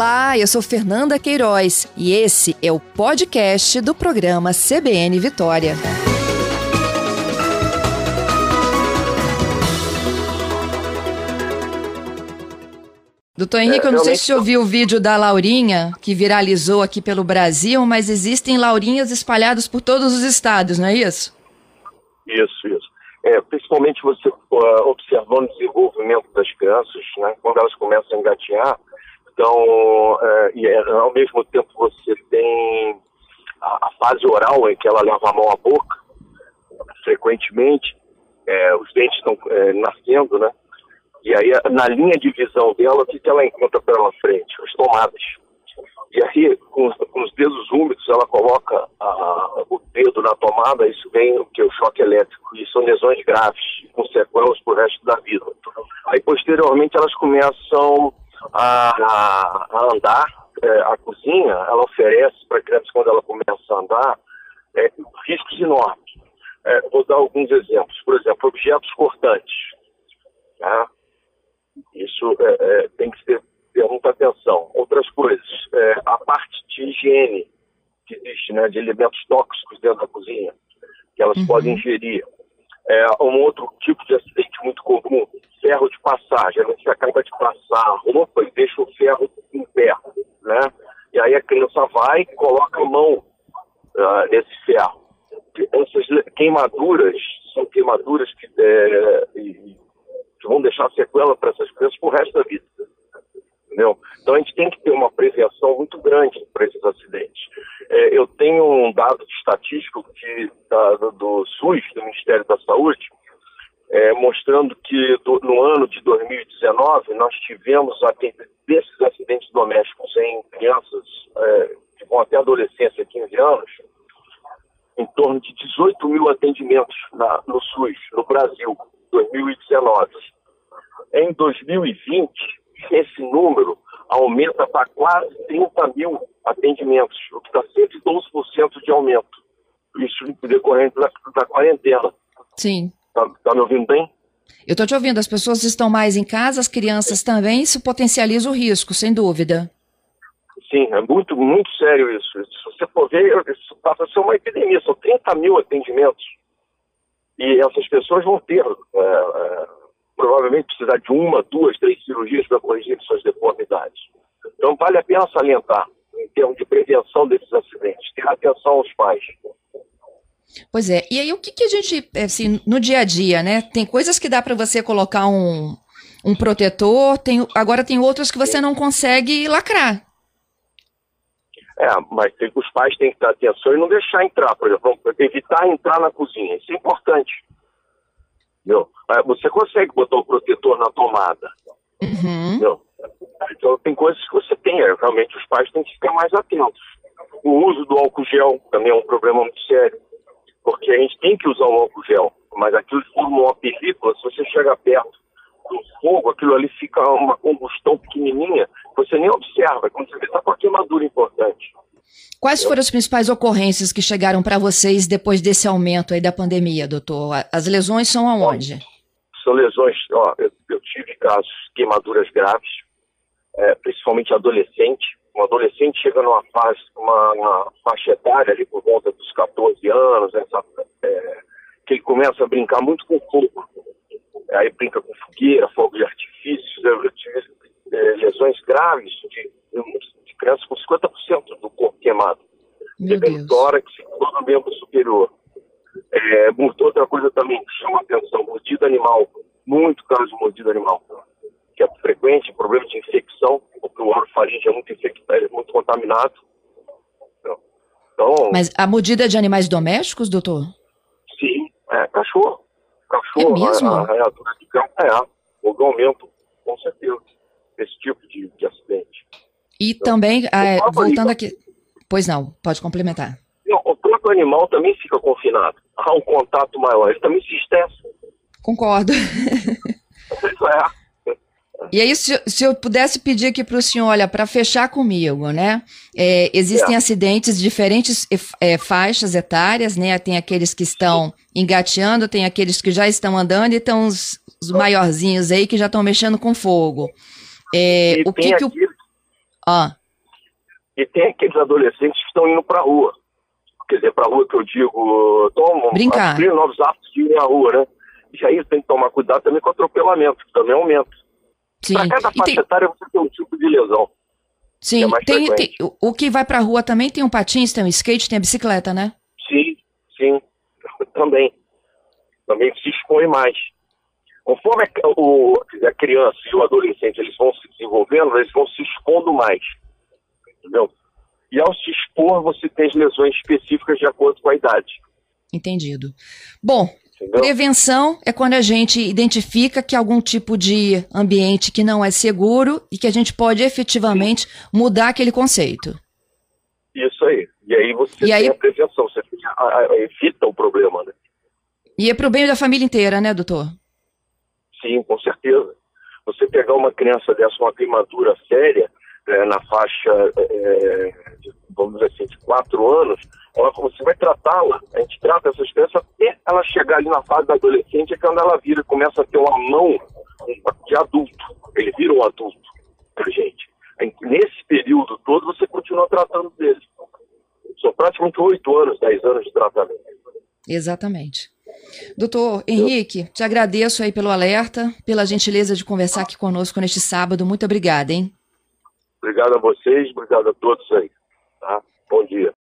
Olá, eu sou Fernanda Queiroz e esse é o podcast do programa CBN Vitória. Doutor Henrique, eu não sei se você ouviu o vídeo da Laurinha, que viralizou aqui pelo Brasil, mas existem Laurinhas espalhadas por todos os estados, não é isso? Isso, isso. É, principalmente você uh, observando o desenvolvimento das crianças, né, quando elas começam a engatear, então, uh, e é, ao mesmo tempo você tem a, a, fase oral em que ela leva a mão à boca, frequentemente, é, os dentes estão é, nascendo, né? E aí, na linha de visão dela, o que, que ela encontra pela frente? As tomadas. E aí, com, com os dedos úmidos, ela coloca a, o dedo na tomada, isso vem o que é o choque elétrico, e são lesões graves, com sequelas pro resto da vida. Aí, posteriormente, elas começam a, a andar, é, a cozinha, ela oferece para a criança, quando ela começa a andar, é, riscos enormes. É, vou dar alguns exemplos. Por exemplo, objetos cortantes. Tá? Isso é, é, tem que ter, ter, muita atenção. Outras coisas, é, a parte de higiene que existe, né, de elementos tóxicos dentro da cozinha, que elas uhum. podem ingerir. É, um outro tipo de acidente muito comum, ferro de passagem. A gente acaba de passar a roupa e deixa o ferro em pé, né? E aí a criança vai e coloca a mão uh, nesse ferro. Essas queimaduras são queimaduras que, é, que vão deixar sequela para essas crianças por resto da vida. Entendeu? Então a gente tem que ter uma prevenção muito grande para esses acidentes. É, eu tenho um dado estatístico que, da, do, SUS, do Ministério da Saúde, é, mostrando que do, no ano de 2019 nós tivemos desses acidentes domésticos em crianças é, que vão até a adolescência, 15 anos, em torno de 18 mil atendimentos na, no SUS, no Brasil. 2019. Em 2020, esse número aumenta para quase 30 mil atendimentos, o que dá 112% de aumento. Isso decorrente da, da quarentena. Sim. Tá, tá me ouvindo bem? Eu estou te ouvindo. As pessoas estão mais em casa, as crianças também, isso potencializa o risco, sem dúvida. Sim, é muito, muito sério isso. Se você for ver, isso passa a ser uma epidemia. São 30 mil atendimentos e essas pessoas vão ter, é, é, provavelmente, precisar de uma, duas, três cirurgias para corrigir suas deformidades. Então, vale a pena salientar, em termos de prevenção desses acidentes, ter atenção aos pais. Pois é. E aí, o que, que a gente, assim, no dia a dia, né? Tem coisas que dá para você colocar um, um protetor, tem, agora tem outras que você não consegue lacrar. É, mas tem, os pais têm que ter atenção e não deixar entrar, por exemplo, evitar entrar na cozinha. Isso é importante. Entendeu? Você consegue botar o protetor na tomada. Uhum. Então tem coisas que você tem, é, realmente os pais têm que ficar mais atentos. O uso do álcool gel também é um problema muito sério, porque a gente tem que usar o álcool gel, mas aquilo forma uma película, se você chega perto do fogo, aquilo ali fica uma combustão pequenininha, você nem observa, quando você vê, está com a queimadura importante. Quais foram as principais ocorrências que chegaram para vocês depois desse aumento aí da pandemia, doutor? As lesões são aonde? São lesões, ó, eu, eu tive casos de queimaduras graves, é, principalmente adolescente. Um adolescente chega numa fase, uma, uma faixa etária ali por volta dos 14 anos, essa, é, que ele começa a brincar muito com fogo. Aí brinca com fogueira, fogo de artifícios. Eu, tive é, lesões graves de, de crianças com 50% do corpo queimado. Meu tórax e todo o membro superior. É, outra coisa também que chama atenção, mordida animal. Muito caso de mordida animal. Que é frequente, problema de infecção, porque o orofaringe é muito infectado, é muito contaminado. Então, Mas a mordida de animais domésticos, doutor? Sim, é, cachorro. Cachorro, é mesmo? a, a reatura de campo, é, houve aumento, com certeza esse tipo de, de acidente. E então, também, é, voltando aqui. Pois não, pode complementar. Não, o próprio animal também fica confinado. Há um contato maior, ele também se estressa. Concordo. Isso é. E aí, se, se, eu pudesse pedir aqui para o senhor, olha, para fechar comigo, né? É, existem é. acidentes de diferentes é, faixas etárias, né? Tem aqueles que estão engateando, tem aqueles que já estão andando e tem os, os maiorzinhos aí que já estão mexendo com fogo. É, o que, que o... Ah. E tem aqueles adolescentes que estão indo para a rua. Quer dizer, para a rua que eu digo, tomam Brincar. novos hábitos de ir à rua, né? E aí tem que tomar cuidado também com atropelamento, que também aumenta. Para cada faixa tem... etária você tem um tipo de lesão. Sim, é tem, tem, o que vai para a rua também tem um patins, tem um skate, tem a bicicleta, né? Sim, sim, também. Também se expõe mais. Conforme a, o, a criança e o adolescente eles vão se desenvolvendo, eles vão se expondo mais. Entendeu? E ao se expor, você tem as lesões específicas de acordo com a idade. Entendido. Bom, Entendeu? prevenção é quando a gente identifica que algum tipo de ambiente que não é seguro e que a gente pode efetivamente Sim. mudar aquele conceito. Isso aí. E aí você e tem aí... a prevenção, você evita o problema, né? E é para o bem da família inteira, né, doutor? Sim, com certeza. Você pegar uma criança dessa, uma queimadura séria, é, na faixa, é, vamos dizer assim, de quatro anos, ela, você vai tratá-la, a gente trata essas crianças até ela chegar ali na fase da adolescente, é quando ela vira, começa a ter uma mão de adulto, ele vira um adulto pra gente. Nesse período todo, você continua tratando dele. São praticamente oito anos, dez anos de tratamento. Exatamente. Doutor Henrique, te agradeço aí pelo alerta, pela gentileza de conversar aqui conosco neste sábado. Muito obrigada, hein? Obrigado a vocês, obrigado a todos aí. Bom dia.